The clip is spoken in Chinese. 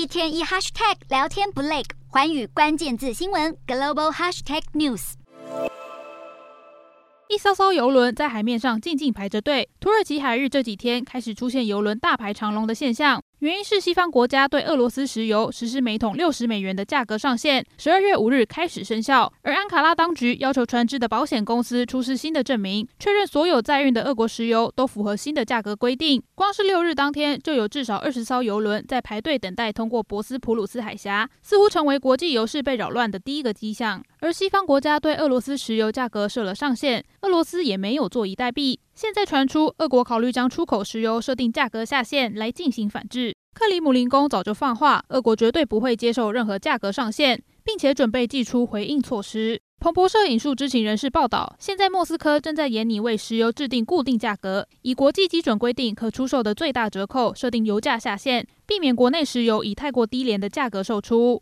一天一 hashtag 聊天不累，环宇关键字新闻 global hashtag news。一艘艘游轮在海面上静静排着队。土耳其海日这几天开始出现游轮大排长龙的现象。原因是西方国家对俄罗斯石油实施每桶六十美元的价格上限，十二月五日开始生效。而安卡拉当局要求船只的保险公司出示新的证明，确认所有在运的俄国石油都符合新的价格规定。光是六日当天，就有至少二十艘邮轮在排队等待通过博斯普鲁斯海峡，似乎成为国际油市被扰乱的第一个迹象。而西方国家对俄罗斯石油价格设了上限，俄罗斯也没有坐以待毙。现在传出，俄国考虑将出口石油设定价格下限来进行反制。克里姆林宫早就放话，俄国绝对不会接受任何价格上限，并且准备祭出回应措施。彭博社引述知情人士报道，现在莫斯科正在研拟为石油制定固定价格，以国际基准规定可出售的最大折扣设定油价下限，避免国内石油以太过低廉的价格售出。